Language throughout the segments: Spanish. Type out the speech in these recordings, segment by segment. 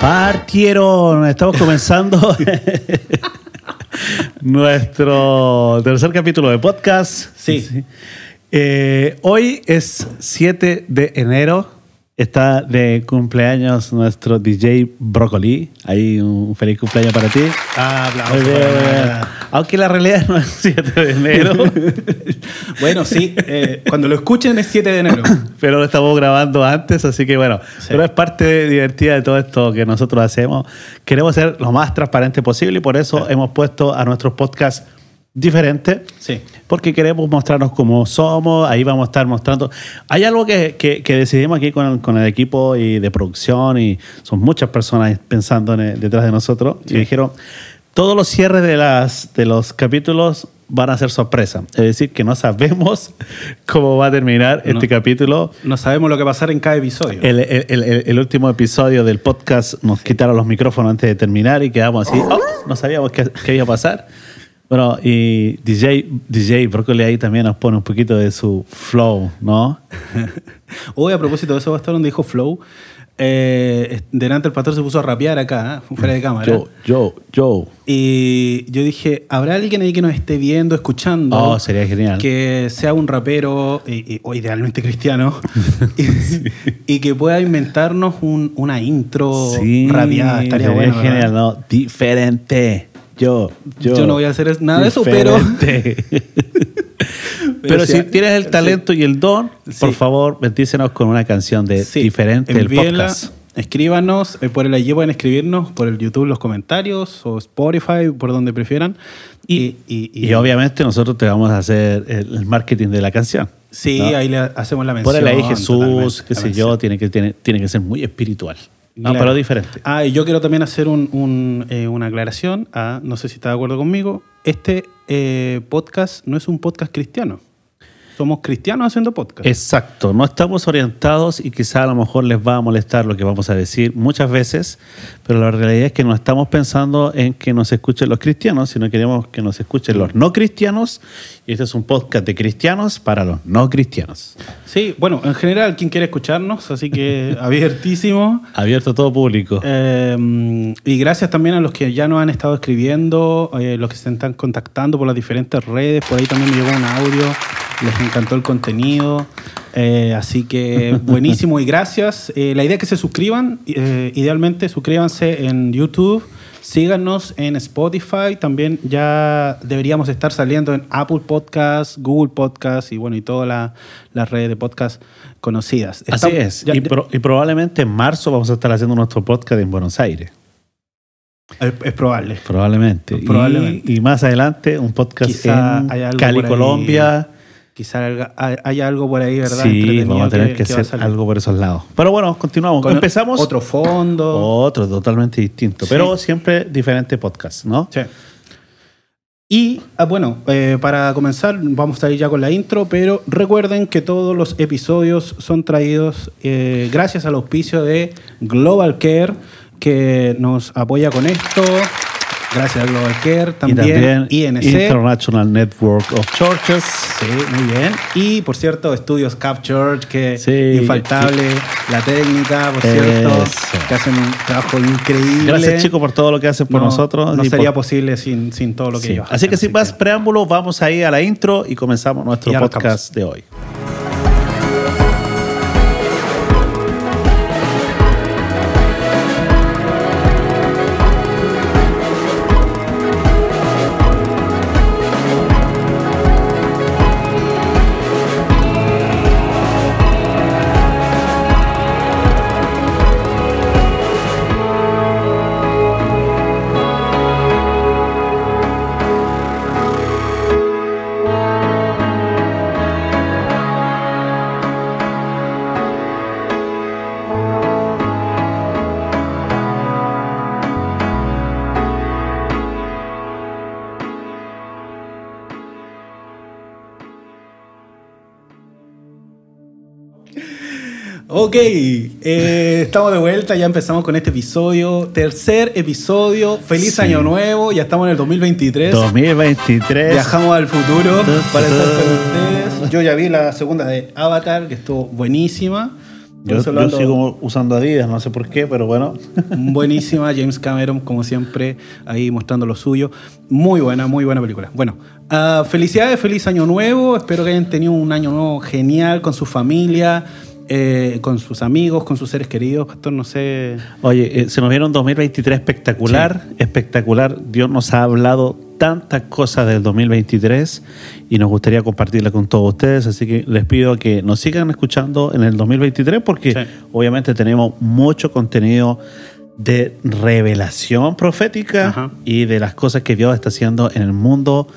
Partieron, estamos comenzando nuestro tercer capítulo de podcast. Sí. Eh, hoy es 7 de enero. Está de cumpleaños nuestro DJ Broccoli. Ahí un feliz cumpleaños para ti. Ah, aplausos. Aunque la realidad no es 7 de enero, Bueno, sí, eh, cuando lo escuchen es 7 de enero. pero lo estamos grabando antes, así que bueno, Sí. pero es parte divertida de todo esto que nosotros hacemos. Queremos ser lo más transparente posible y por eso hemos puesto a nuestros podcasts diferentes. Sí. Porque queremos mostrarnos cómo somos, ahí vamos a estar mostrando. Hay algo que, que- que decidimos aquí con, con el equipo y de producción y son muchas personas pensando en el- detrás de nosotros y Sí. dijeron, todos los cierres de, las, de los capítulos van a ser sorpresa. Es decir, que no sabemos cómo va a terminar No. este capítulo. No sabemos lo que va a pasar en cada episodio. El, el- el- el- el último episodio del podcast nos quitaron los micrófonos antes de terminar y quedamos así, "Oh, no sabíamos qué, qué iba a pasar. Bueno, y DJ, DJ Broccoli ahí también nos pone un poquito de su flow, ¿no? Hoy, a propósito de eso, Bastón dijo Flow. Eh, delante el pastor se puso a rapear acá, ¿eh? fuera de cámara. Yo, yo, yo. Y yo dije, ¿habrá alguien ahí que nos esté viendo, escuchando? Oh, sería genial. Que sea un rapero, y- y- o idealmente cristiano, y, y que pueda inventarnos un- una intro rapeada. Estaría sería bueno. genial, ¿no? Diferente. Yo, yo. Yo no voy a hacer nada de eso, pero-. Pero, si tienes el sí. talento y el don, por Sí. favor, bendícenos con una canción de Sí, diferente del podcast. Escríbanos, eh, por el allí pueden escribirnos, por el YouTube los comentarios, o Spotify, por donde prefieran. Y, y- y- Y obviamente nosotros te vamos a hacer el, el marketing de la canción. Sí, ¿no? ahí le hacemos la mención. Por ahí Jesús, qué sé mención. yo, tiene que, tiene, tiene que ser muy espiritual. No, Claro. pero diferente. Ah, y yo quiero también hacer un- un, eh, una aclaración. a- no sé si está de acuerdo conmigo. Este eh, podcast no es un podcast cristiano. Somos cristianos haciendo podcast. Exacto, no estamos orientados y quizá a lo mejor les va a molestar lo que vamos a decir muchas veces, pero la realidad es que no estamos pensando en que nos escuchen los cristianos, sino queremos que nos escuchen los no cristianos este es un podcast de cristianos para los no cristianos. Sí, bueno, en general, quien quiere escucharnos, así que abiertísimo. Abierto a todo público. Eh, y gracias también a los que ya nos han estado escribiendo, eh, los que se están contactando por las diferentes redes. Por ahí también me llegó un audio, les encantó el contenido. Eh, así que buenísimo y gracias. Eh, la idea es que se suscriban. idealmente, suscríbanse en YouTube. Síganos en Spotify. También ya deberíamos estar saliendo en Apple Podcasts, Google Podcasts y bueno, y todas la- las redes de podcast conocidas. Así Estamos- es. ya- y, pro- y probablemente en marzo vamos a estar haciendo nuestro podcast en Buenos Aires. es, es probable. Probablemente. Y- Probablemente. Y, más adelante un podcast Quizá en Cali. Quolombia. Quizá haya- algo por ahí, ¿verdad? Sí, vamos a tener que, hacer algo por esos lados. Pero bueno, continuamos. Con Empezamos. Otro fondo. Otro totalmente distinto, Sí. pero siempre diferente podcast, ¿no? Sí. Y ah, bueno, eh, para comenzar, vamos a ir ya con la intro, pero recuerden que todos los episodios son traídos eh, gracias al auspicio de Global Care, que nos apoya con esto. Gracias a Global Care, y también, también INC. International Network of Churches. Sí, muy bien. Y por cierto, estudios Cap Church, que Sí, infaltable, la técnica, por cierto, Eso. que hacen un trabajo increíble. Gracias chicos por todo lo que hacen por No- nosotros. No sería por- posible sin, sin todo lo que Sí. ellos Así que sin más preámbulos, vamos ahí a la intro y comenzamos nuestro Y podcast de hoy. Ok, eh, estamos de vuelta, ya empezamos con este episodio, tercer episodio, feliz Sí. año nuevo, ya estamos en el 2023. 2023. Viajamos al futuro para ta, estar con ta. ustedes. Yo ya vi la segunda de Avatar, que estuvo buenísima. Yo, yo sigo usando Adidas, no sé por qué, pero bueno. Buenísima, James Cameron, como siempre, ahí mostrando lo suyo. Muy buena, muy buena película. Bueno, uh, felicidades, feliz año nuevo. Espero que hayan tenido un año nuevo genial con su familia. Eh, con sus amigos, con sus seres queridos, pastor, no sé. Oye, eh, se nos vieron un 2023 espectacular, sí. espectacular. Dios nos ha hablado tantas cosas del 2023 y nos gustaría compartirla con todos ustedes, así que les pido que nos sigan escuchando en el 2023 porque sí. obviamente tenemos mucho contenido de revelación profética Ajá. y de las cosas que Dios está haciendo en el mundo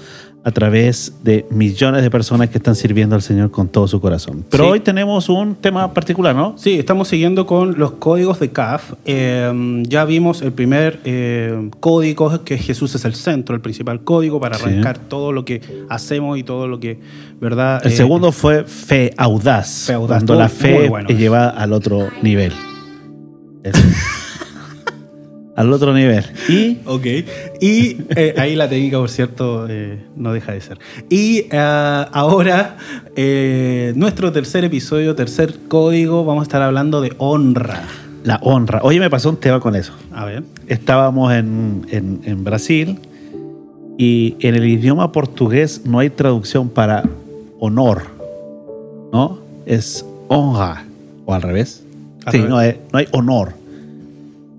a través de millones de personas que están sirviendo al Señor con todo su corazón. Pero sí. hoy tenemos un tema particular, ¿no? Sí, estamos siguiendo con los códigos de CAF. Eh, ya vimos el primer eh, código, que Jesús es el centro, el principal código para arrancar sí. todo lo que hacemos y todo lo que, ¿verdad? El eh, segundo fue fe audaz, fe audaz cuando la fe bueno. lleva al otro nivel. al otro nivel. Y, ok. Y eh, ahí la técnica, por cierto, eh, no deja de ser. Y uh, ahora, eh, nuestro tercer episodio, tercer código, vamos a estar hablando de honra. La honra. Oye, me pasó un tema con eso. A ver. Estábamos en, en, en Brasil y en el idioma portugués no hay traducción para honor, ¿no? Es honra, o al revés. Al sí, revés. No, hay, no hay honor.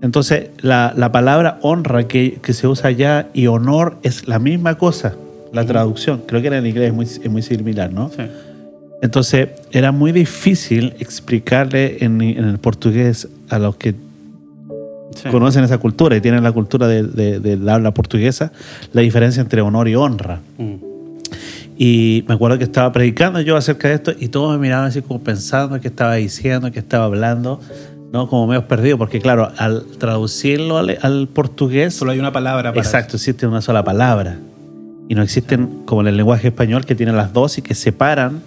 Entonces, la, la palabra honra que, que, se usa allá y honor es la misma cosa, la uh -huh. traducción. Creo que en inglés es muy, es muy similar, ¿no? Sí. Entonces, era muy difícil explicarle en, en el portugués a los que sí. conocen esa cultura y tienen la cultura de, de, de, la habla portuguesa, la diferencia entre honor y honra. Uh Y me acuerdo que estaba predicando yo acerca de esto y todos me miraban así como pensando qué estaba diciendo, qué estaba hablando. ¿No? Como medio perdido, porque claro, al traducirlo al, al, portugués... Solo hay una palabra para Exacto, existe una sola palabra. Y no existen, como en el lenguaje español, que tienen las dos y que separan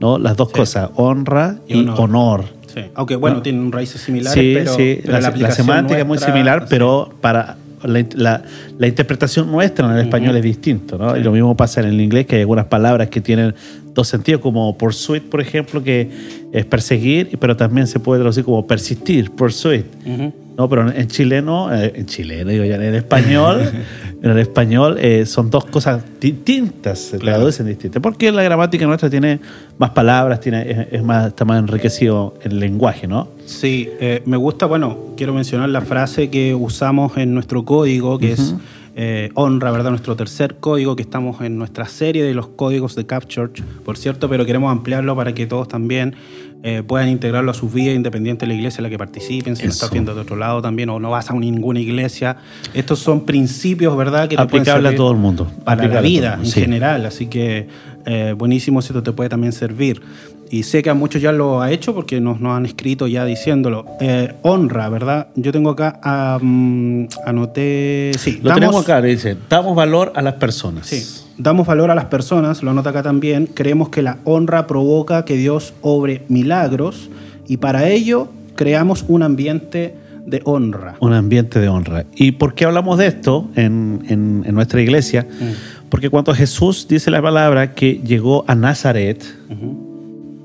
¿no? las dos sí. cosas, honra y, y honor. honor. Sí. Aunque bueno, ¿no? tienen raíces similares, sí, pero, sí. pero la, la, semántica es muy similar, pero para la, la, la, interpretación nuestra en el español uh -huh. es distinto, ¿no? Sí. Y lo mismo pasa en el inglés, que hay algunas palabras que tienen dos sentidos, como pursuit, por ejemplo, que es perseguir, pero también se puede traducir como persistir, pursuit. Uh -huh. No, pero en chileno, eh, en chileno, digo ya, en español, en el español eh, son dos cosas distintas, se claro. traducen distintas. Porque la gramática nuestra tiene más palabras, tiene, es, es más, está más enriquecido el lenguaje, ¿no? Sí, eh, me gusta, bueno, quiero mencionar la frase que usamos en nuestro código, que uh -huh. es honra, ¿verdad? Nuestro tercer código, que estamos en nuestra serie de los códigos de Capchurch, por cierto, pero queremos ampliarlo para que todos también eh, puedan integrarlo a su vida independiente de la iglesia en la que participen, si Eso. no estás viendo de otro lado también o no vas a ninguna iglesia. Estos son principios, ¿verdad? Que Aplicable a todo el mundo. Para Aplicable la vida en sí. general, así que eh, buenísimo si esto te puede también servir y sé que a muchos ya lo ha hecho porque nos, nos han escrito ya diciéndolo. Eh, honra, ¿verdad? Yo tengo acá, um, anoté... Sí, lo damos, tenemos acá, dice, damos valor a las personas. Sí, damos valor a las personas, lo anota acá también. Creemos que la honra provoca que Dios obre milagros y para ello creamos un ambiente de honra. Un ambiente de honra. ¿Y por qué hablamos de esto en, en, en nuestra iglesia? Mm. Porque cuando Jesús dice la palabra que llegó a Nazaret, uh -huh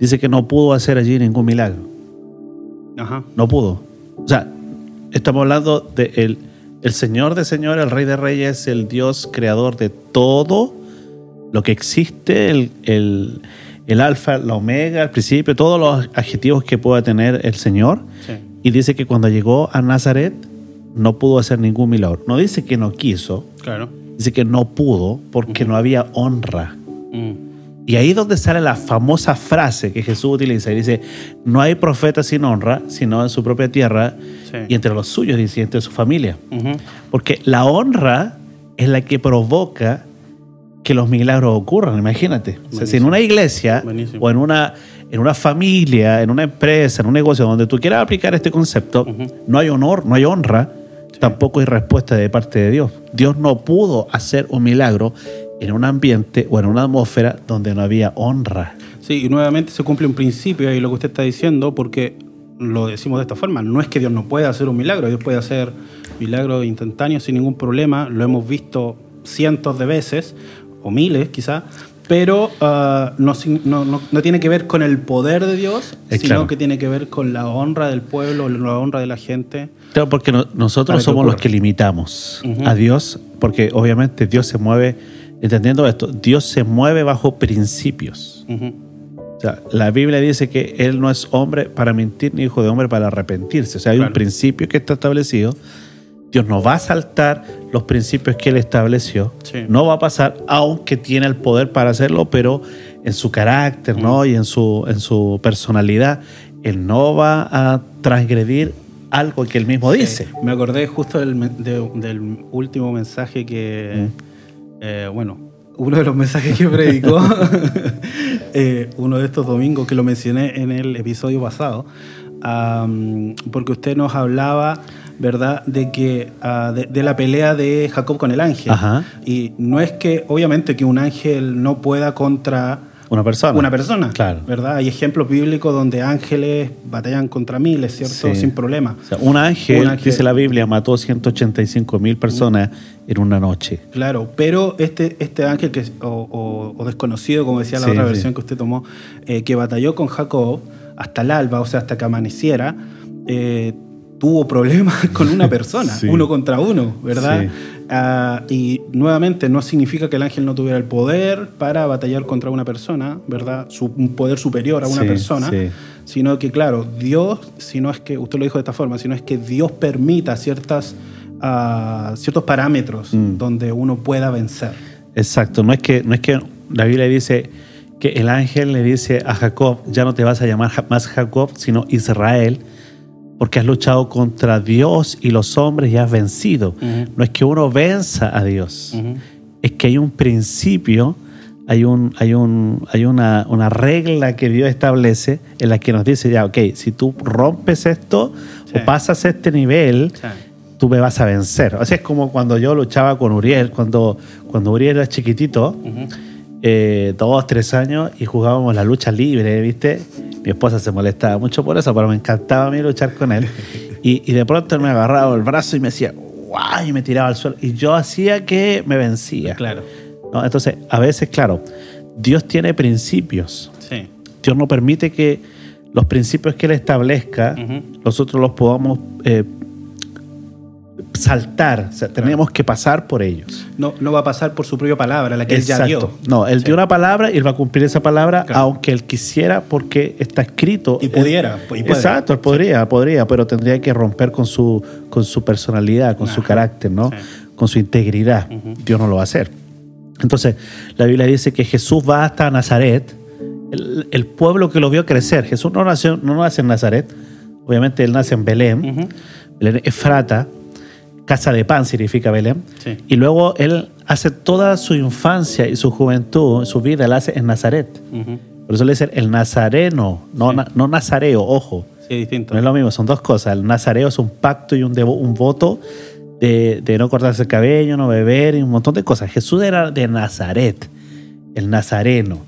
dice que no pudo hacer allí ningún milagro. Ajá. No pudo. O sea, estamos hablando de el, el Señor de Señor, el Rey de Reyes, el Dios creador de todo lo que existe, el, el, el alfa, la omega, el principio, todos los adjetivos que pueda tener el Señor. Sí. Y dice que cuando llegó a Nazaret no pudo hacer ningún milagro. No dice que no quiso. Claro. Dice que no pudo porque uh -huh. no había honra. Uh y ahí es donde sale la famosa frase que Jesús utiliza y dice, no hay profeta sin honra, sino en su propia tierra sí. y entre los suyos, dice, entre su familia. Uh -huh. Porque la honra es la que provoca que los milagros ocurran, imagínate. O sea, si en una iglesia Buenísimo. o en una, en una familia, en una empresa, en un negocio donde tú quieras aplicar este concepto, uh -huh. no hay honor, no hay honra, sí. tampoco hay respuesta de parte de Dios. Dios no pudo hacer un milagro en un ambiente o en una atmósfera donde no había honra. Sí, y nuevamente se cumple un principio ahí lo que usted está diciendo, porque lo decimos de esta forma, no es que Dios no pueda hacer un milagro, Dios puede hacer milagros instantáneos sin ningún problema, lo hemos visto cientos de veces, o miles quizá, pero ah, no, no- no- no tiene que ver con el poder de Dios, sino claro. que tiene que ver con la honra del pueblo, la honra de la gente. Claro, porque no- nosotros somos los que limitamos a Dios, porque obviamente Dios se mueve, entendiendo esto, Dios se mueve bajo principios. Ujú. O sea, la Biblia dice que Él no es hombre para mentir ni hijo de hombre para arrepentirse. O sea, hay un principio que está establecido. Dios no va a saltar los principios que Él estableció. Sí. No va a pasar, aunque tiene el poder para hacerlo, pero en su carácter ¿no? y en su, en su personalidad, Él no va a transgredir algo que Él mismo dice. Me acordé justo del, de- del último mensaje que, eh, bueno, uno de los mensajes que predicó, eh, uno de estos domingos que lo mencioné en el episodio pasado, porque usted nos hablaba, ¿verdad?, de que ah, de, de la pelea de Jacob con el ángel. Ajá. Y no es que, obviamente, que un ángel no pueda contra Una persona. una persona, Claro. ¿verdad? Hay ejemplos bíblicos donde ángeles batallan contra miles, ¿cierto? Sí. Sin problema. O sea, un, ángel, Un ángel. dice la Biblia, mató 185 mil personas en una noche. Claro, pero este, este ángel que, o, o- o desconocido, como decía la Sí, otra sí. versión que usted tomó, eh, que batalló con Jacob hasta el alba, o sea, hasta que amaneciera, eh, tuvo problemas con una persona, Sí. uno contra uno, ¿verdad? Sí. Ah, y nuevamente no significa que el ángel no tuviera el poder para batallar contra una persona, ¿verdad? Su- un poder superior a una Sí, persona, sino que, claro, Dios, si no es que, usted lo dijo de esta forma, sino es que Dios permita ciertas, ah, ciertos parámetros Mm. donde uno pueda vencer. Exacto, no es que no es que la Biblia dice que el ángel le dice a Jacob, ya no te vas a llamar más Jacob, sino Israel, porque has luchado contra Dios y los hombres y has vencido. Ujú. No es que uno venza a Dios, Ujú. es que hay un principio, hay, un, hay, un, hay una, una regla que Dios establece en la que nos dice, ya, ok, si tú rompes esto Sí. o pasas este nivel, Sí. tú me vas a vencer. O sea, es como cuando yo luchaba con Uriel, cuando, cuando Uriel era chiquitito, Ujú. eh, dos, tres años, y jugábamos la lucha libre, ¿viste? Mi esposa se molestaba mucho por eso, pero me encantaba a mí luchar con él. Y, y de pronto él me agarraba el brazo y me decía, ¡guau! Y me tiraba al suelo. Y yo hacía que me vencía. Claro. ¿no? Entonces, a veces, claro, Dios tiene principios. Sí. Dios no permite que los principios que Él establezca, nosotros los podamos eh, saltar. O sea, tenemos que pasar por ellos. No, no va a pasar por su propia palabra, la que él ya dio. No, Él Sí. dio una palabra y Él va a cumplir esa palabra, Claro. aunque Él quisiera, porque está escrito. Y pudiera, y. Exacto, Él podría, podría, pero tendría que romper con su, con su personalidad, con su carácter, ¿no? Sí. Con su integridad. Dios no lo va a hacer. Entonces, la Biblia dice que Jesús va hasta Nazaret, el, el pueblo que lo vio crecer. Jesús no nació, no nace en Nazaret, obviamente él nace en Belén, Ujú. Belén Efrata, casa de pan significa Belén, Sí. y luego él hace toda su infancia y su juventud, su vida, la hace en Nazaret. Por eso le dicen el nazareno, no, Sí. na- no nazareo, ojo. Sí, distinto. No es lo mismo, son dos cosas. El nazareo es un pacto y un, devo- un voto de, de no cortarse el cabello, no beber y un montón de cosas. Jesús era de Nazaret, el nazareno.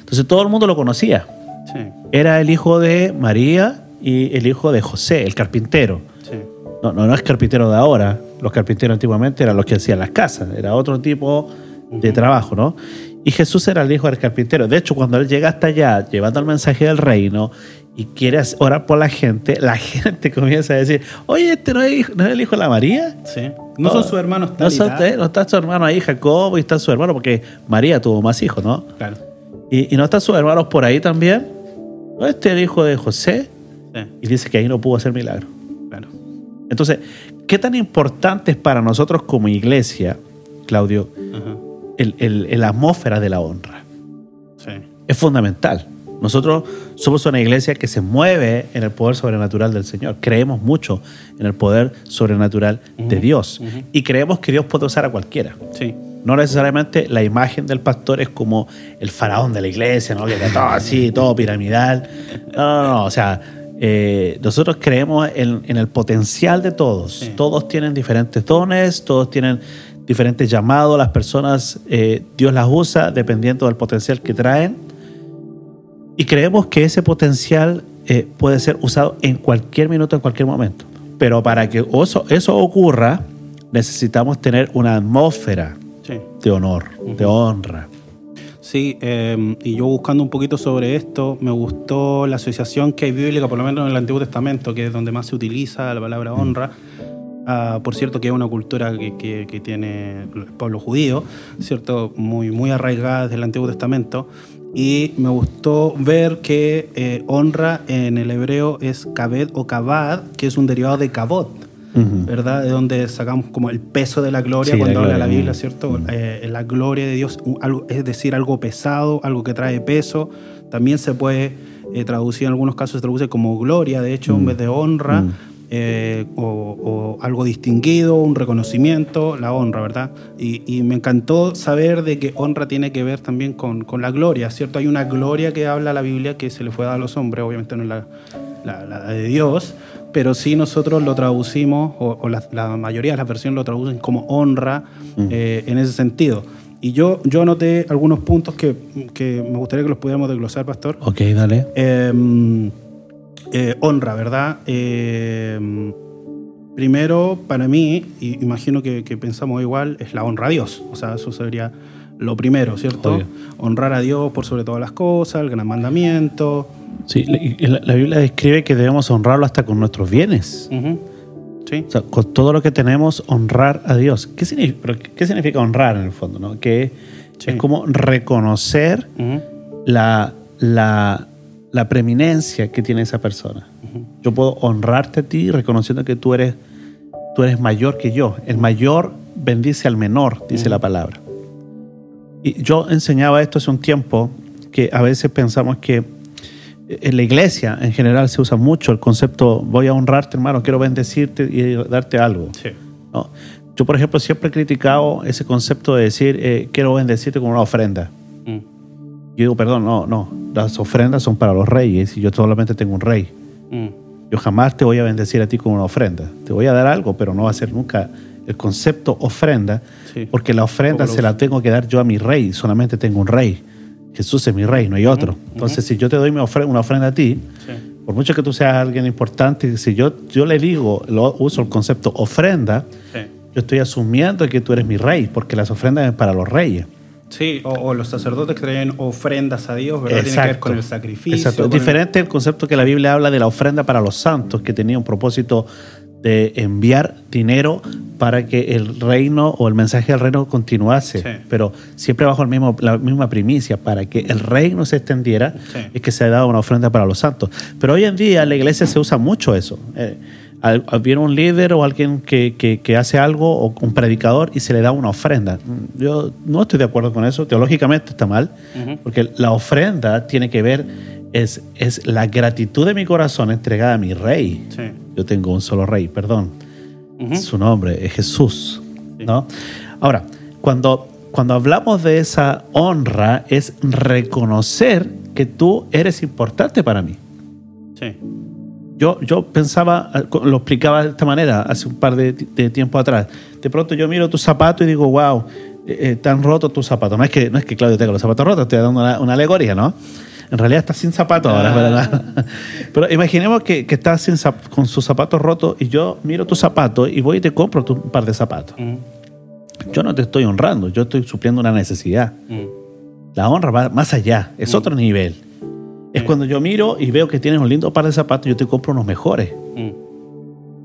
Entonces todo el mundo lo conocía. Sí, Era el hijo de María y el hijo de José, el carpintero. sí. No, no, no es carpintero de ahora. Los carpinteros antiguamente eran los que hacían las casas. Era otro tipo de trabajo, ¿no? Y Jesús era el hijo del carpintero. De hecho, cuando él llega hasta allá, llevando el mensaje del reino y quiere orar por la gente, la gente comienza a decir, oye, ¿este no es, hijo- no es el hijo de la María? Sí. No son sus hermanos No, son- no está su hermano ahí, Jacob, y está su hermano, porque María tuvo más hijos, ¿no? Claro. Y, y no están sus hermanos por ahí también. ¿No este es el hijo de José? Sí, Y dice que ahí no pudo hacer milagro. Entonces, ¿qué tan importante es para nosotros como iglesia, Claudio, el, el- el atmósfera de la honra? Sí. Es fundamental. Nosotros somos una iglesia que se mueve en el poder sobrenatural del Señor. Creemos mucho en el poder sobrenatural de Dios. Y creemos que Dios puede usar a cualquiera. Sí. No necesariamente la imagen del pastor es como el faraón de la iglesia, ¿no? Que todo así, todo piramidal. No, no, no. O sea, eh, nosotros creemos en, en el potencial de todos. Sí. Todos tienen diferentes dones, todos tienen diferentes llamados. Las personas, eh, Dios las usa dependiendo del potencial que traen. Y creemos que ese potencial eh, puede ser usado en cualquier minuto, en cualquier momento. Pero para que eso, eso ocurra, necesitamos tener una atmósfera Sí. de honor, de honra. Sí, eh, y yo buscando un poquito sobre esto, me gustó la asociación que hay bíblica, por lo menos en el Antiguo Testamento, que es donde más se utiliza la palabra honra. Ah, por cierto, que es una cultura que, que- que tiene el pueblo judío, ¿cierto? Muy, muy arraigada desde el Antiguo Testamento. Y me gustó ver que eh, honra en el hebreo es kabed o kabad, que es un derivado de ¿verdad? De donde sacamos como el peso de la gloria Sí, cuando la habla la Biblia. ¿cierto? Eh, la gloria de Dios, algo- es decir, algo pesado, algo que trae peso. También se puede eh, traducir, en algunos casos se traduce como gloria, de hecho, en Mm. vez de honra, Mm. eh, o, o algo distinguido, un reconocimiento, la honra, ¿verdad? Y, y me encantó saber de que honra tiene que ver también con, con la gloria, ¿cierto? Hay una gloria que habla la Biblia que se le fue dada a los hombres, obviamente no es la, la- la de Dios, pero sí nosotros lo traducimos, o, o la, la mayoría de las versiones lo traducen como honra eh, en ese sentido. Y yo, yo anoté algunos puntos que, que me gustaría que los pudiéramos desglosar, Pastor. Ok, dale. Eh, eh, honra, ¿verdad? Eh, primero, para mí, y imagino que, que pensamos igual, es la honra a Dios. O sea, eso sería lo primero, ¿cierto? Obvio. Honrar a Dios por sobre todas las cosas, el gran mandamiento. Sí, la, la- Biblia describe que debemos honrarlo hasta con nuestros bienes. Ujú. ¿Sí? O sea, con todo lo que tenemos, honrar a Dios. ¿Qué significa, pero qué- significa honrar en el fondo? ¿no? Que Sí. es como reconocer Ujú. la, la, la preeminencia que tiene esa persona. Ujú. Yo puedo honrarte a ti reconociendo que tú eres, tú eres mayor que yo. El mayor bendice al menor, dice la palabra. Y yo enseñaba esto hace un tiempo, que a veces pensamos que en la iglesia en general se usa mucho el concepto voy a honrarte hermano, quiero bendecirte y darte algo. Sí. ¿no? Yo, por ejemplo, siempre he criticado ese concepto de decir eh, quiero bendecirte con una ofrenda. Mm. Yo digo, perdón, no, no, las ofrendas son para los reyes y yo solamente tengo un rey. Mm. Yo jamás te voy a bendecir a ti con una ofrenda. Te voy a dar algo, pero no va a ser nunca el concepto ofrenda, Sí. porque la ofrenda se la tengo que dar yo a mi rey, solamente tengo un rey. Jesús es mi rey, no hay otro. Entonces, si yo te doy una ofrenda a ti, Sí. por mucho que tú seas alguien importante, si yo, yo le digo, lo, uso el concepto ofrenda, Sí. yo estoy asumiendo que tú eres mi rey, porque las ofrendas es para los reyes. Sí, o, o los sacerdotes que traen ofrendas a Dios, ¿verdad? Tiene que ver con el sacrificio. Exacto. Es con el- diferente el concepto que la Biblia habla de la ofrenda para los santos, que tenía un propósito de enviar dinero para que el reino o el mensaje del reino continuase, Sí. pero siempre bajo el mismo, la misma primicia, para que el reino se extendiera, Sí. es que se ha dado una ofrenda para los santos. Pero hoy en día la iglesia se usa mucho eso. Eh, viene un líder o alguien que, que- que hace algo, o un predicador, y se le da una ofrenda. Yo no estoy de acuerdo con eso, teológicamente está mal, Ujú. porque la ofrenda tiene que ver, es, es la gratitud de mi corazón entregada a mi rey. Sí. Yo tengo un solo rey, perdón. Su nombre es Jesús. Sí. ¿no? Ahora, cuando, cuando hablamos de esa honra, es reconocer que tú eres importante para mí. Sí. Yo, yo pensaba, lo explicaba de esta manera hace un par de, de tiempo atrás. De pronto yo miro tu zapato y digo, wow, eh, eh, tan roto tu zapato. No es que, no es que Claudio tenga los zapatos rotos, estoy dando una, una alegoría, ¿no? En realidad está sin zapato ahora, Ah. ¿verdad? Pero imaginemos que, que estás sin con sus zapatos rotos y yo miro tu zapato y voy y te compro tu- un par de zapatos. Ujú. Yo no te estoy honrando, yo estoy supliendo una necesidad. Ujú. La honra va más allá, es Mm. otro nivel. Es Mm. cuando yo miro y veo que tienes un lindo par de zapatos, yo te compro unos mejores.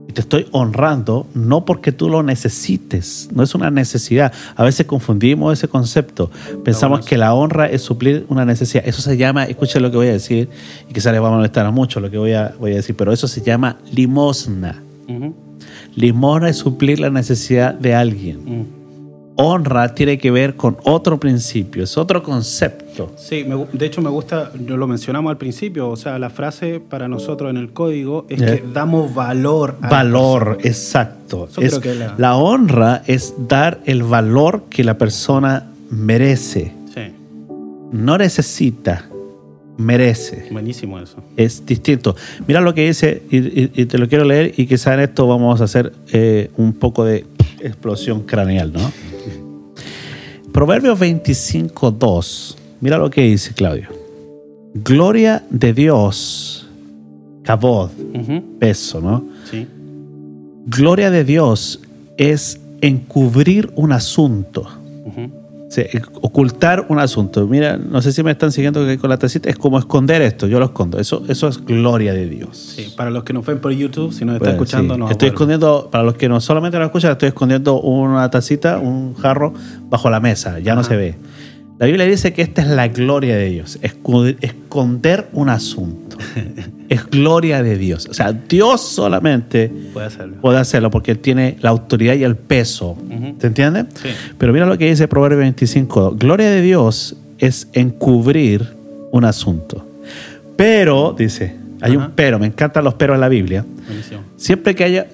Y te estoy honrando no porque tú lo necesites, no es una necesidad. A veces confundimos ese concepto. Pensamos que la honra es suplir una necesidad. Eso se llama, escuchen lo que voy a decir, y quizás les va a molestar a mucho lo que voy a, voy a decir, pero eso se llama limosna. Limosna es suplir la necesidad de alguien. Ujú. Honra tiene que ver con otro principio, es otro concepto. Sí, me de hecho me gusta, lo mencionamos al principio, o sea, la frase para nosotros en el código es que damos valor a Valor, exacto. Es- que la- la honra es dar el valor que la persona merece. Sí, no necesita, merece. buenísimo eso. Es distinto. Mira lo que dice, y, y- y te lo quiero leer, y quizá en esto vamos a hacer eh, un poco de explosión craneal, ¿no? Proverbios 25, 2. Mira lo que dice Claudio. Gloria de Dios, cabod, peso, ¿no? Sí, Gloria de Dios es encubrir un asunto. Sí, ocultar un asunto. Mira, no sé si me están siguiendo con la tacita, es como esconder esto, yo lo escondo. Eso, eso es gloria de Dios. Sí, para los que nos ven por YouTube, si nos están Bueno, escuchando, sí. no. Estoy escondiendo, para los que no solamente lo escuchan, estoy escondiendo una tacita, un jarro bajo la mesa, ya no se ve. La Biblia dice que esta es la gloria de Dios, esconder un asunto. es gloria de Dios. O sea, Dios solamente Puede hacerlo. puede hacerlo porque Él tiene la autoridad y el peso. ¿Te entiendes? Sí. Pero mira lo que dice Proverbio 25. Gloria de Dios es encubrir un asunto. Pero, dice, hay Ajá. un pero, me encantan los peros en la Biblia. Siempre que haya,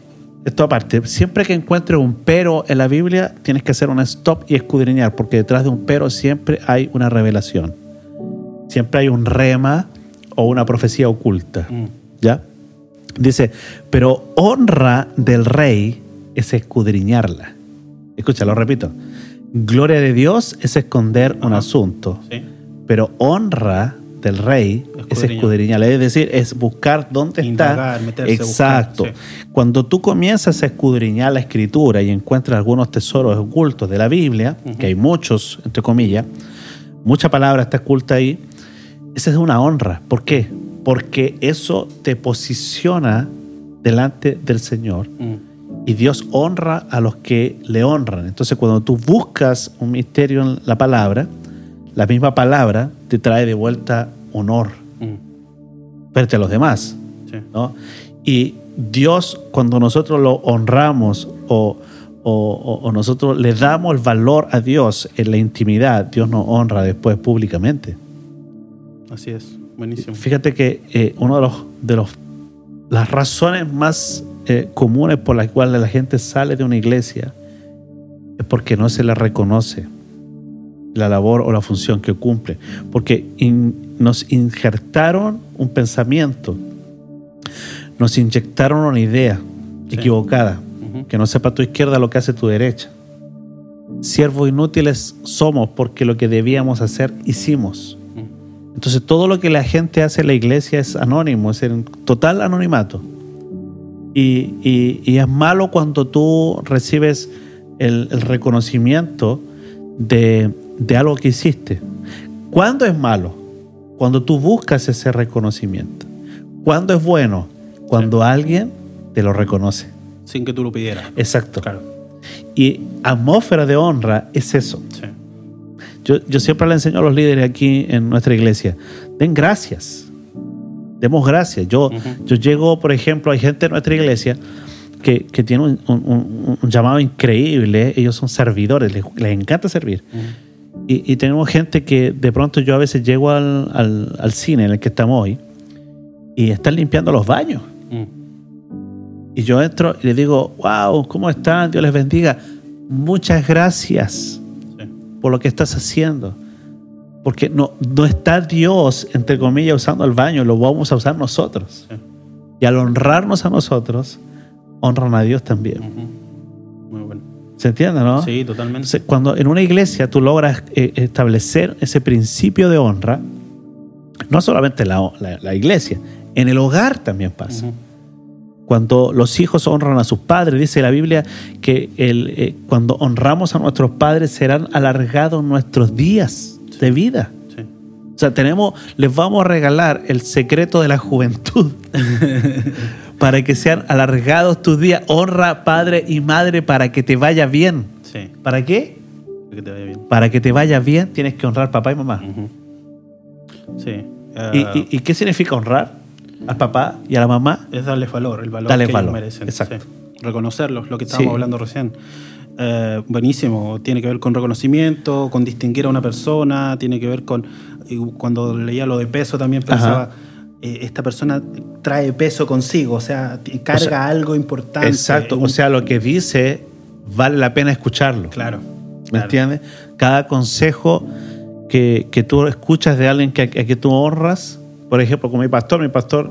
esto aparte, siempre que encuentres un pero en la Biblia, tienes que hacer un stop y escudriñar, porque detrás de un pero siempre hay una revelación. Siempre hay un rema o una profecía oculta. Mm. ¿Ya? Dice, pero honra del rey es escudriñarla. Escucha, lo repito. Gloria de Dios es esconder un asunto, Sí. pero honra del rey es Escudriñar. escudriñarla. Es decir, es buscar dónde Indagar, está. meterse, Exacto. buscar, Cuando tú comienzas a escudriñar la escritura y encuentras algunos tesoros ocultos de la Biblia, que hay muchos, entre comillas, mucha palabra está oculta ahí, esa es una honra. ¿Por qué? Porque eso te posiciona delante del Señor Mm. y Dios honra a los que le honran. Entonces, cuando tú buscas un misterio en la palabra, la misma palabra te trae de vuelta honor Mm. a los demás. Sí. ¿no? Y Dios, cuando nosotros lo honramos o- o nosotros le damos el valor a Dios en la intimidad, Dios nos honra después públicamente. Así es. Buenísimo. Fíjate que eh, uno de los, de los las razones más eh, comunes por las cuales la gente sale de una iglesia es porque no se le reconoce la labor o la función que cumple. Porque in- nos injertaron un pensamiento, nos inyectaron una idea Sí. equivocada, que no sepa tu izquierda lo que hace tu derecha. Siervos inútiles somos porque lo que debíamos hacer hicimos. Entonces todo lo que la gente hace en la iglesia es anónimo, es en total anonimato. Y, y- y es malo cuando tú recibes el, el reconocimiento de, de algo que hiciste. ¿Cuándo es malo? Cuando tú buscas ese reconocimiento. ¿Cuándo es bueno? Cuando alguien te lo reconoce. Sin que tú lo pidieras. Exacto. Claro. Y atmósfera de honra es eso. Yo, yo siempre le enseño a los líderes aquí en nuestra iglesia, den gracias, demos gracias. Yo, yo llego, por ejemplo, hay gente en nuestra iglesia que, que tiene un, un- un- un llamado increíble, ellos son servidores, les, les encanta servir. Y, y tenemos gente que de pronto yo a veces llego al, al- al cine en el que estamos hoy y están limpiando los baños. Mm. Y yo entro y les digo, wow, ¿cómo están? Dios les bendiga. Muchas gracias. Por lo que estás haciendo. Porque no, no está Dios, entre comillas, usando el baño, lo vamos a usar nosotros. Sí. Y al honrarnos a nosotros, honran a Dios también. Ujú. Muy bueno. ¿Se entiende, no? Sí, totalmente. Entonces, cuando en una iglesia tú logras eh, establecer ese principio de honra, no solamente la, la- la iglesia, en el hogar también pasa. Cuando los hijos honran a sus padres, dice la Biblia que el, eh, cuando honramos a nuestros padres serán alargados nuestros días de vida. Sí. O sea, tenemos, les vamos a regalar el secreto de la juventud para que sean alargados tus días. Honra padre y madre para que te vaya bien. Sí. ¿Para qué? Que te vaya bien. Para que te vaya bien tienes que honrar papá y mamá. Sí. ¿Y, y- y qué significa honrar al papá y a la mamá? es darles valor, el valor Darles que valor, ellos merecen. exacto. sí. Reconocerlos, lo que estábamos Sí. hablando recién. Eh, buenísimo, tiene que ver con reconocimiento, con distinguir a una persona, tiene que ver con, cuando leía lo de peso también pensaba, eh, esta persona trae peso consigo, o sea, carga O sea, algo importante. Exacto. O sea, lo que dice vale la pena escucharlo. claro. ¿Me claro. entiendes? Cada consejo que, que tú escuchas de alguien que, que tú honras, por ejemplo, con mi pastor, mi pastor,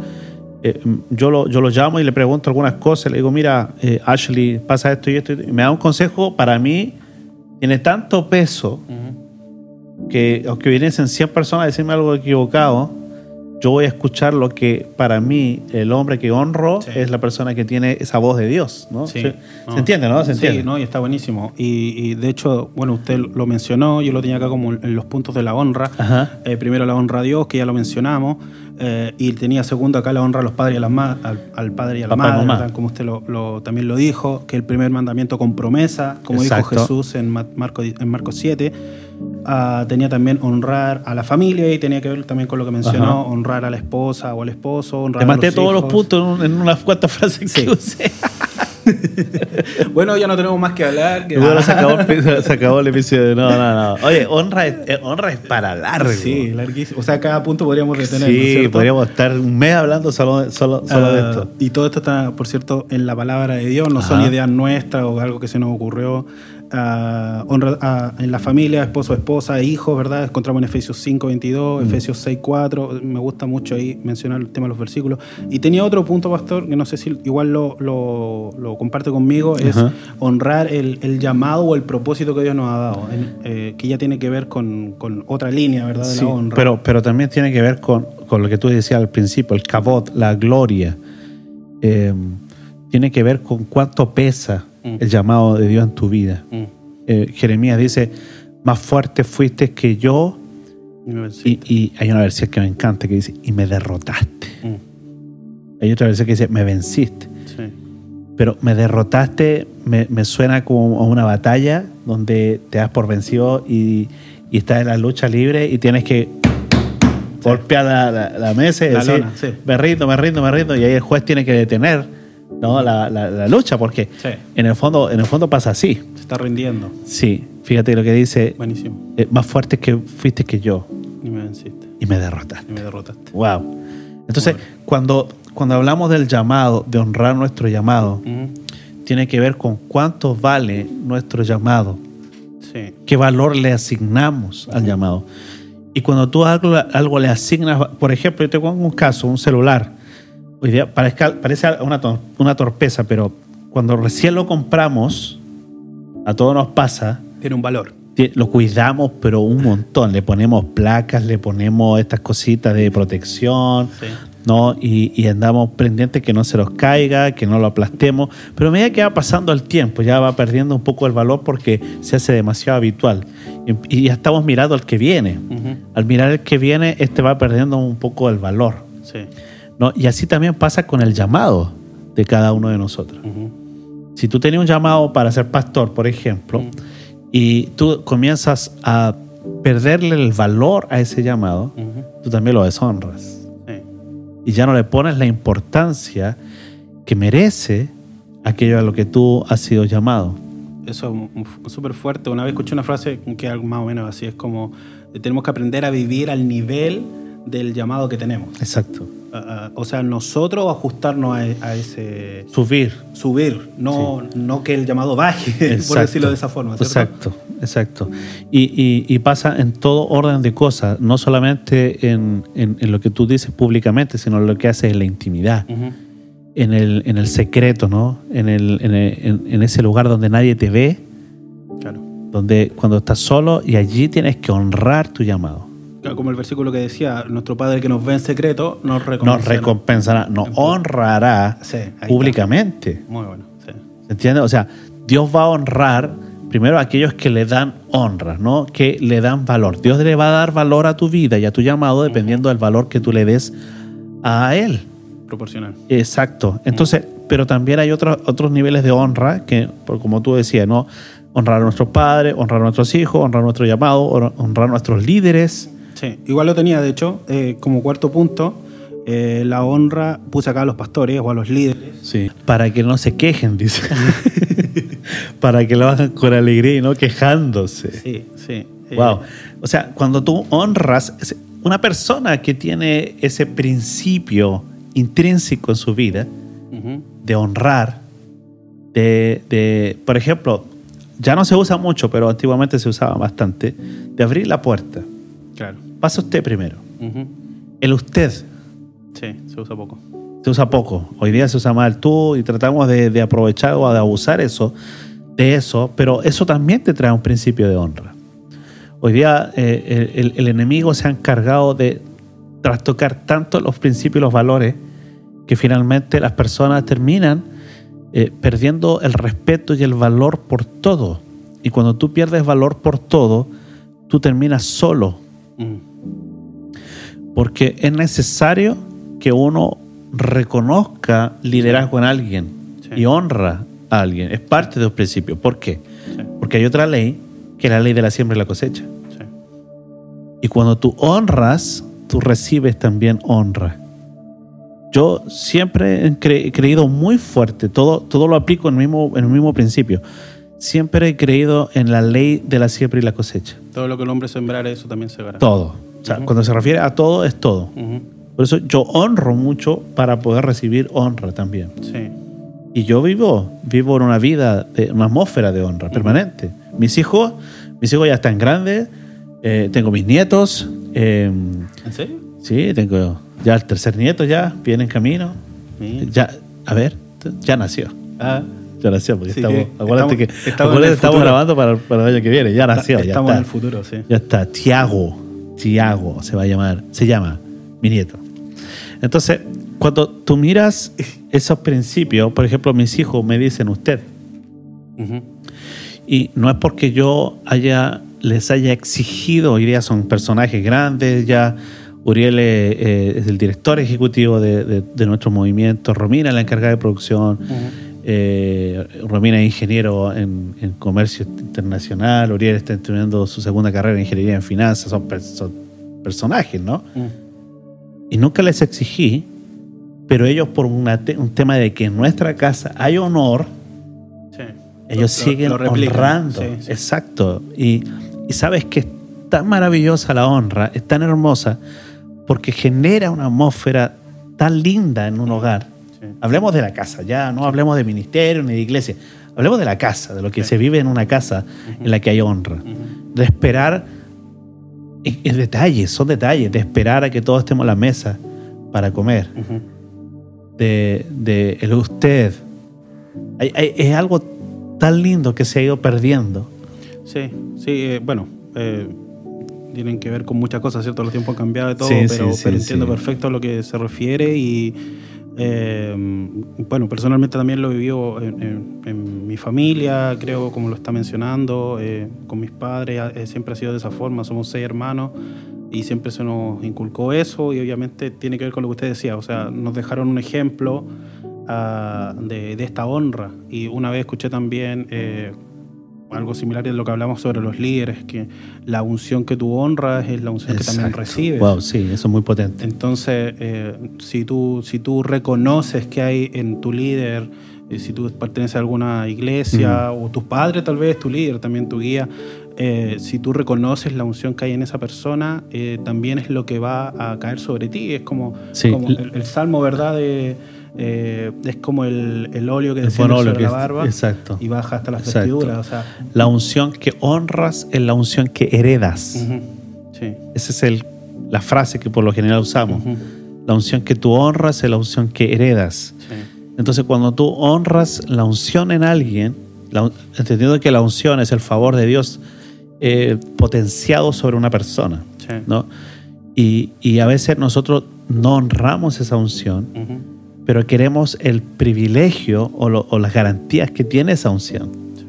eh, yo, lo, yo lo llamo y le pregunto algunas cosas, le digo, mira, eh, Ashley, pasa esto y esto, y me da un consejo, para mí tiene tanto peso que aunque viniesen 100 personas a decirme algo equivocado, yo voy a escuchar lo que para mí el hombre que honro Sí. es la persona que tiene esa voz de Dios, ¿no? Sí. ¿Se, No. se entiende, no? Se Sí, entiende. no, y está buenísimo. Y, y de hecho, bueno, usted lo mencionó, yo lo tenía acá como en los puntos de la honra. Eh, primero la honra a Dios, que ya lo mencionamos, eh, y tenía segundo acá la honra a los padres y a las al, al padre y a la Papá madre, como usted lo, lo- también lo dijo, que el primer mandamiento con promesa, como Exacto. dijo Jesús en, Ma- Marco, en Marcos 7. Ah, tenía también honrar a la familia y tenía que ver también con lo que mencionó, Ajá. honrar a la esposa o al esposo, honrar Te a maté los todos los hijos. puntos en, un- en unas cuantas frases Sí. que usé. Bueno, ya no tenemos más que hablar. que- Bueno, se, acabó, el- se acabó el episodio. No, no, no. Oye, honra es, eh, honra es para largo. Sí, larguísimo. O sea, cada punto podríamos detener. ¿no Sí, cierto? podríamos estar un mes hablando solo, solo, solo de Ah, esto. Y todo esto está, por cierto, en la palabra de Dios, no son Ajá. ideas nuestras o algo que se nos ocurrió. Honra ah, en la familia, esposo, esposa, hijos, ¿verdad? Encontramos en Efesios 5, 22, Mm. Efesios 6, 4. Me gusta mucho ahí mencionar el tema de los versículos. Y tenía otro punto, pastor, que no sé si igual lo, lo, lo comparte conmigo, es Ajá. honrar el, el llamado o el propósito que Dios nos ha dado, en- eh, que ya tiene que ver con, con otra línea, ¿verdad? De Sí, la honra. pero, pero también tiene que ver con, con lo que tú decías al principio, el cabot, la gloria. Eh, tiene que ver con cuánto pesa Mm. el llamado de Dios en tu vida. Mm. Eh, Jeremías dice, más fuerte fuiste que yo. Y hay una versión que me encanta que dice, y me derrotaste. Mm. Hay otra versión que dice, me venciste. Sí. Pero me derrotaste, me, me suena como a una batalla donde te das por vencido y, y estás en la lucha libre y tienes que golpear la, la- la mesa y La decir, lona, sí. me rindo, me rindo, me rindo. Y ahí el juez tiene que detener ¿no? la, la- la lucha porque Sí. en el, fondo, en el fondo pasa así. Se está rindiendo. Sí, fíjate lo que dice, Buenísimo. eh, más fuerte que fuiste que yo Y me venciste. y me derrotaste. Y me derrotaste. Wow. Entonces, cuando, cuando hablamos del llamado, de honrar nuestro llamado, tiene que ver con cuánto vale nuestro llamado, Sí. qué valor le asignamos al llamado. Y cuando tú algo, algo le asignas, por ejemplo, yo te pongo un caso, un celular. Parezca- parece una, una torpeza, pero cuando recién lo compramos, a todos nos pasa, Tiene un valor. lo cuidamos, pero un montón. Le ponemos placas, le ponemos estas cositas de protección, Sí. ¿no? Y, y andamos pendientes que no se nos caiga, que no lo aplastemos. Pero a medida que va pasando el tiempo, ya va perdiendo un poco el valor porque se hace demasiado habitual. Y, y ya estamos mirando al que viene. Ujú. Al mirar el que viene, este va perdiendo un poco el valor. Sí. ¿No? Y así también pasa con el llamado de cada uno de nosotros. Ujú. Si tú tenías un llamado para ser pastor, por ejemplo, Mm. y tú comienzas a perderle el valor a ese llamado, Ujú. tú también lo deshonras. Y ya no le pones la importancia que merece aquello a lo que tú has sido llamado. Eso es súper fuerte. Una vez escuché una frase que algo más o menos así es como tenemos que aprender a vivir al nivel del llamado que tenemos. Exacto. O sea, nosotros ajustarnos a, a ese Subir. subir, no, no que el llamado baje, por decirlo de esa forma. ¿cierto? Exacto, exacto. Y, y- y pasa en todo orden de cosas, no solamente en, en- en lo que tú dices públicamente, sino en lo que haces en la intimidad, en el, en el secreto, ¿no? En, el, en, el- en- en ese lugar donde nadie te ve, Claro. donde cuando estás solo y allí tienes que honrar tu llamado. Como el versículo que decía, nuestro Padre que nos ve en secreto nos No recompensará. recompensará, no honrará Sí, ahí está. públicamente. Muy bueno, sí. ¿Se entiende? O sea, Dios va a honrar primero a aquellos que le dan honra, ¿no? Que le dan valor. Dios le va a dar valor a tu vida y a tu llamado dependiendo del valor que tú le des a Él. Proporcional. Exacto. Entonces, pero también hay otros otros niveles de honra que, como tú decías, ¿no? Honrar a nuestros padres, honrar a nuestros hijos, honrar nuestro llamado, hon- honrar a nuestros líderes. Sí, igual lo tenía, de hecho, eh, como cuarto punto, eh, la honra, puse acá a los pastores o a los líderes. Sí. Para que no se quejen, dice. Para que lo hagan con alegría y no quejándose. Sí, sí. eh, Wow. O sea, cuando tú honras, una persona que tiene ese principio intrínseco en su vida ujú, de honrar, de, de, por ejemplo, ya no se usa mucho, pero antiguamente se usaba bastante, de abrir la puerta. Claro. Pasa usted primero. El usted Sí, se usa poco. se usa poco. Hoy día se usa más el tú y tratamos de, de aprovechar o de abusar eso, de eso, pero eso también te trae un principio de honra. Hoy día eh, el enemigo se ha encargado de trastocar tanto los principios y los valores que finalmente las personas terminan eh, perdiendo el respeto y el valor por todo. Y cuando tú pierdes valor por todo, tú terminas solo. Mm. Porque es necesario que uno reconozca liderazgo en alguien Sí. y honra a alguien. Es parte de los principios. ¿Por qué? Sí, Porque hay otra ley, que es la ley de la siembra y la cosecha. sí. Y cuando tú honras, tú recibes también honra. Yo siempre he cre- he creído muy fuerte, todo, todo lo aplico en el, mismo, en el mismo principio. Siempre he creído en la ley de la siembra y la cosecha. Todo lo que el hombre sembrare, eso también se verá. Todo. O sea, Ujú. cuando se refiere a todo, es todo. Ujú. Por eso yo honro mucho para poder recibir honra también. Sí. Y yo vivo, vivo en una vida, de, una atmósfera de honra permanente. Mis hijos, mis hijos ya están grandes, eh, tengo mis nietos, eh, ¿En serio? sí, tengo ya el tercer nieto ya, viene en camino. Mira. Ya, a ver, ya nació. Ah, Ya nació, porque Sí, estamos, acuérdate que estamos- acuérdate grabando para, para el año que viene, ya nació, ya estamos está. en el futuro, sí. Ya está, Tiago, Tiago se va a llamar, se llama mi nieto. Entonces, cuando tú miras esos principios, por ejemplo, mis hijos me dicen usted, y no es porque yo haya les haya exigido, hoy día son personajes grandes, ya Uriel eh, eh, es el director ejecutivo de, de- de nuestro movimiento, Romina es la encargada de producción. Eh, Romina es ingeniero en, en comercio internacional, Uriel está estudiando su segunda carrera en ingeniería en finanzas, son, per- son personajes, ¿no? Mm. Y nunca les exigí, pero ellos por una te- un tema de que en nuestra casa hay honor, Sí. ellos Lo- siguen lo replican. honrando. Sí, sí. Exacto. Y, y sabes que es tan maravillosa la honra, es tan hermosa, porque genera una atmósfera tan linda en un hogar. Hablemos de la casa, ya no hablemos de ministerio ni de iglesia. Hablemos de la casa, de lo que Sí. se vive en una casa en la que hay honra. De esperar en detalles, son detalles, de esperar a que todos estemos a la mesa para comer. De, de el usted. Hay- hay- es algo tan lindo que se ha ido perdiendo. Sí, sí, eh, bueno, eh, tienen que ver con muchas cosas, ¿cierto? Los tiempos han cambiado de todo, Sí, pero, sí, sí, pero entiendo perfecto a lo que se refiere y, eh, bueno, personalmente también lo he vivido en, en- mi familia, creo, como lo está mencionando, eh, con mis padres, eh, siempre ha sido de esa forma, somos seis hermanos y siempre se nos inculcó eso y obviamente tiene que ver con lo que usted decía, o sea, nos dejaron un ejemplo ah, de, de esta honra y una vez escuché también... algo similar de lo que hablamos sobre los líderes, que la unción que tú honras es la unción que también recibes. Wow, sí, eso es muy potente. Entonces, eh, si, tú, si tú reconoces que hay en tu líder, eh, si tú perteneces a alguna iglesia, o tu padre tal vez, tu líder, también tu guía, eh, si tú reconoces la unción que hay en esa persona, también es lo que va a caer sobre ti. Es como, Sí. como el, el salmo, ¿verdad? De, eh, es como el, el óleo que desciende sobre que la barba exacto. y baja hasta las Exacto. vestiduras. O sea, La unción que honras es la unción que heredas. sí. Esa es el, la frase que por lo general usamos. La unción que tú honras es la unción que heredas. sí. Entonces, cuando tú honras la unción en alguien, la- entendiendo que la unción es el favor de Dios eh, potenciado sobre una persona, sí. ¿no? Y, y a veces nosotros no honramos esa unción, pero queremos el privilegio o, lo- o las garantías que tiene esa unción. sí.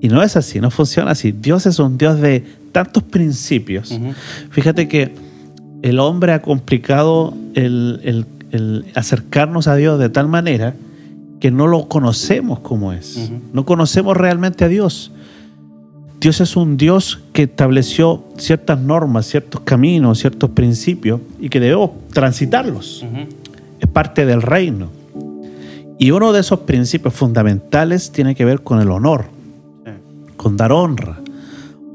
Y no es así, no funciona así. Dios es un Dios de tantos principios. Ujú, Fíjate que el hombre ha complicado el, el- el acercarnos a Dios de tal manera que no lo conocemos como es. No conocemos realmente a Dios. Dios es un Dios que estableció ciertas normas, ciertos caminos, ciertos principios y que debemos transitarlos. ujú, Es parte del reino. Y uno de esos principios fundamentales tiene que ver con el honor, con dar honra.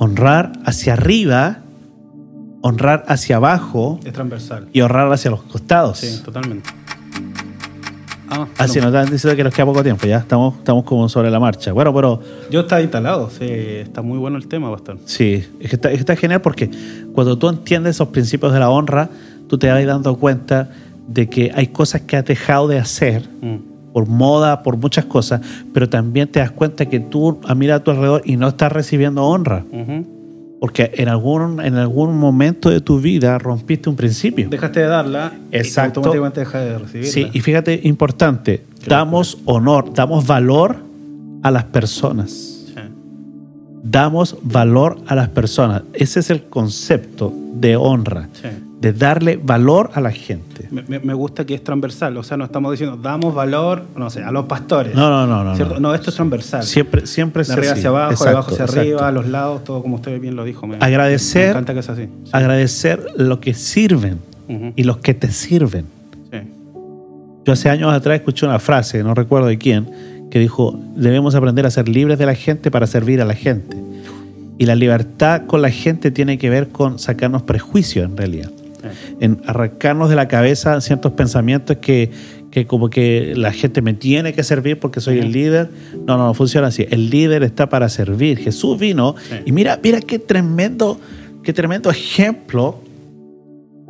Honrar hacia arriba, honrar hacia abajo Es transversal. y honrar hacia los costados. Sí, totalmente. Ah, Así bueno, nos están diciendo que nos queda poco tiempo, ya estamos, estamos como sobre la marcha. Bueno, pero Yo está instalado, sí, está muy bueno el tema, bastante. sí, es que, está, es que está genial porque cuando tú entiendes esos principios de la honra, tú te vas dando cuenta de que hay cosas que has dejado de hacer Mm, por moda, por muchas cosas, pero también te das cuenta que tú a mirar a tu alrededor y no estás recibiendo honra. Porque en algún, en algún momento de tu vida rompiste un principio. Dejaste de darla Exacto. y automáticamente dejas de recibirla. Sí, y fíjate, importante, damos honor, damos valor a las personas. Sí. Damos valor a las personas. Ese es el concepto de honra, Sí. De darle valor a la gente. Me, gusta que es transversal, o sea, no estamos diciendo damos valor, no sé, a los pastores. No, no, no, no. ¿cierto? no. No, esto es transversal. Siempre, siempre es de arriba así. hacia abajo, de abajo hacia exacto. arriba, a los lados, todo como usted bien lo dijo. Me, Agradecer. Me encanta que es así. Sí. Agradecer lo que sirven y los que te sirven. Sí. Yo hace años atrás escuché una frase, no recuerdo de quién, que dijo, debemos aprender a ser libres de la gente para servir a la gente. Y la libertad con la gente tiene que ver con sacarnos prejuicios en realidad. Sí. En arrancarnos de la cabeza ciertos pensamientos que, que como que la gente me tiene que servir porque soy el líder. No, no, no funciona así. El líder está para servir. Jesús vino Sí. y mira, mira qué tremendo, qué tremendo ejemplo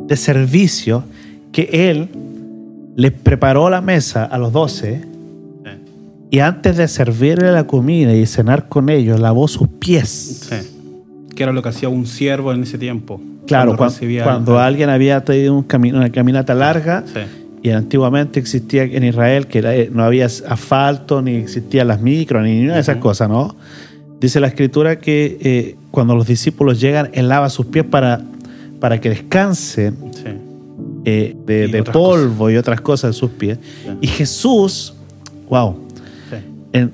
de servicio que él les preparó la mesa a los doce Sí. y antes de servirle la comida y cenar con ellos, lavó sus pies. Sí. Que era lo que hacía un siervo en ese tiempo. Claro, cuando cuando, recibía- cuando alguien había tenido un camino, una caminata larga Sí. y antiguamente existía en Israel que era- no había asfalto, ni existían las micros, ni ninguna de esas cosas, ¿no? Dice la escritura que eh, cuando los discípulos llegan, él lava sus pies para, para que descansen Sí. eh, de, polvo y otras cosas de sus pies. Sí. Y Jesús, wow, Sí. el,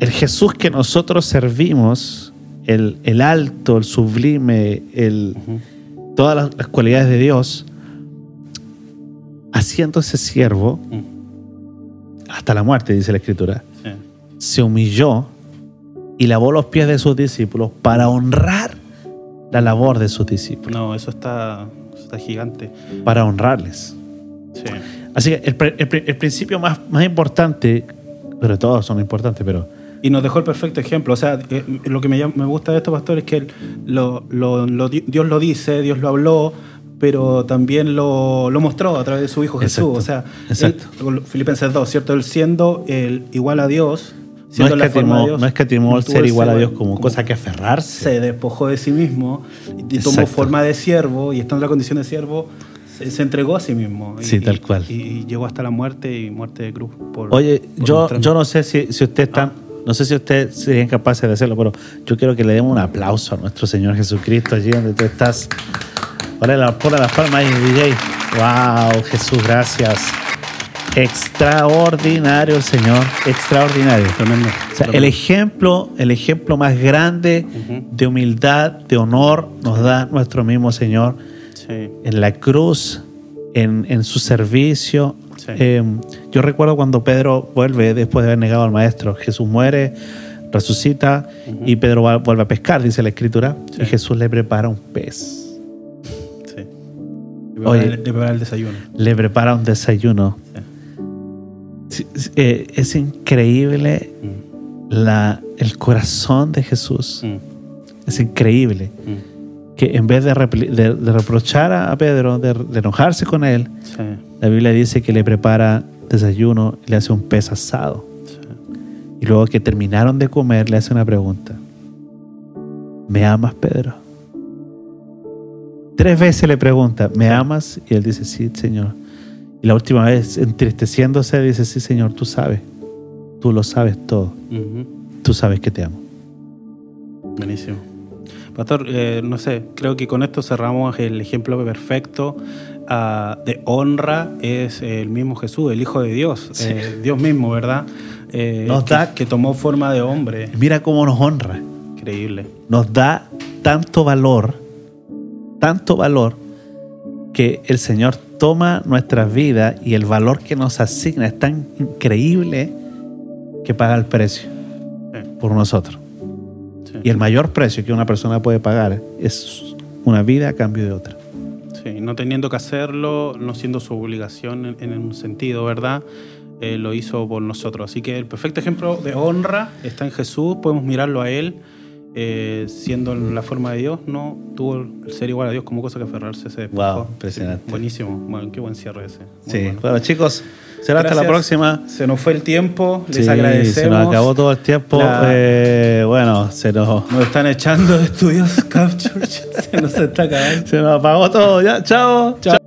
el Jesús que nosotros servimos, el, el alto, el sublime, el. Todas las, las cualidades de Dios, haciéndose siervo hasta la muerte, dice la Escritura, Sí. se humilló y lavó los pies de sus discípulos para honrar la labor de sus discípulos, No, eso está, está gigante. para honrarles. Sí. Así que el, el principio más, más importante, pero todos son importantes, pero Y nos dejó el perfecto ejemplo. O sea, eh, lo que me, llama- me gusta de esto, pastor, es que él lo, lo- lo di- Dios lo dice, Dios lo habló, pero también lo, lo mostró a través de su Hijo Jesús. Exacto, O sea, exacto. él- Filipenses 2, ¿cierto? Él siendo el igual a Dios, no forma de escatimó, Dios. no escatimó el tuvo ser igual a Dios como cosa que aferrarse. Se despojó de sí mismo y tomó Exacto. forma de siervo y estando en la condición de siervo, se, se entregó a sí mismo. Y- Sí, tal cual. Y, y llegó hasta la muerte y muerte de cruz. por- Oye, por yo, yo no sé si, si usted está, no sé si usted serían capaces de hacerlo, pero yo quiero que le demos un aplauso a nuestro Señor Jesucristo allí donde tú estás. Ponle, la, ponle las palmas ahí, DJ. Wow, Jesús, gracias. Extraordinario el Señor, extraordinario. Tremendo. O sea, el ejemplo, el ejemplo más grande de humildad, de honor, nos da nuestro mismo Señor Sí. en la cruz, en, en su servicio. Sí. Eh, yo recuerdo cuando Pedro vuelve después de haber negado al maestro. Jesús muere, resucita y Pedro va- vuelve a pescar, dice la escritura. Sí. Y Jesús le prepara un pez. Sí. De Oye. preparar, de preparar el desayuno. Le prepara un desayuno. Sí. Eh, es increíble Mm, la, el corazón de Jesús. mm, Es increíble mm. Que en vez de, repli- de- de reprochar a Pedro, de, de enojarse con él, Sí, la Biblia dice que le prepara desayuno y le hace un pez asado. sí. Y luego que terminaron de comer, le hace una pregunta. ¿Me amas, Pedro? Tres veces le pregunta, ¿me amas? Y él dice, sí, Señor. Y la última vez, entristeciéndose, dice, sí, Señor, tú sabes. Tú lo sabes todo. Tú sabes que te amo. Buenísimo. Pastor, eh, no sé, creo que con esto cerramos el ejemplo perfecto ah, de honra. Es el mismo Jesús, el Hijo de Dios, Sí. eh, Dios mismo, ¿verdad? Eh, Nos que, da- que tomó forma de hombre. Mira cómo nos honra. Increíble. Nos da tanto valor, tanto valor, que el Señor toma nuestras vidas y el valor que nos asigna es tan increíble que paga el precio Sí, por nosotros. Sí. Y el mayor precio que una persona puede pagar es una vida a cambio de otra. Sí, no teniendo que hacerlo, no siendo su obligación en, en un sentido, ¿verdad? Eh, lo hizo por nosotros. Así que el perfecto ejemplo de honra está en Jesús, podemos mirarlo a Él eh, siendo la forma de Dios, no tuvo el ser igual a Dios como cosa que aferrarse. Se Wow, despojó. impresionante. Sí, buenísimo. Bueno, qué buen cierre ese. Muy Sí, bueno. bueno chicos, será hasta la próxima. Se nos fue el tiempo, les Sí, agradecemos. Se nos acabó todo el tiempo. La- Eh, bueno, se nos, Nos están echando de estudios Capture. se nos está acabando. se nos apagó todo. Ya, chao. Chao.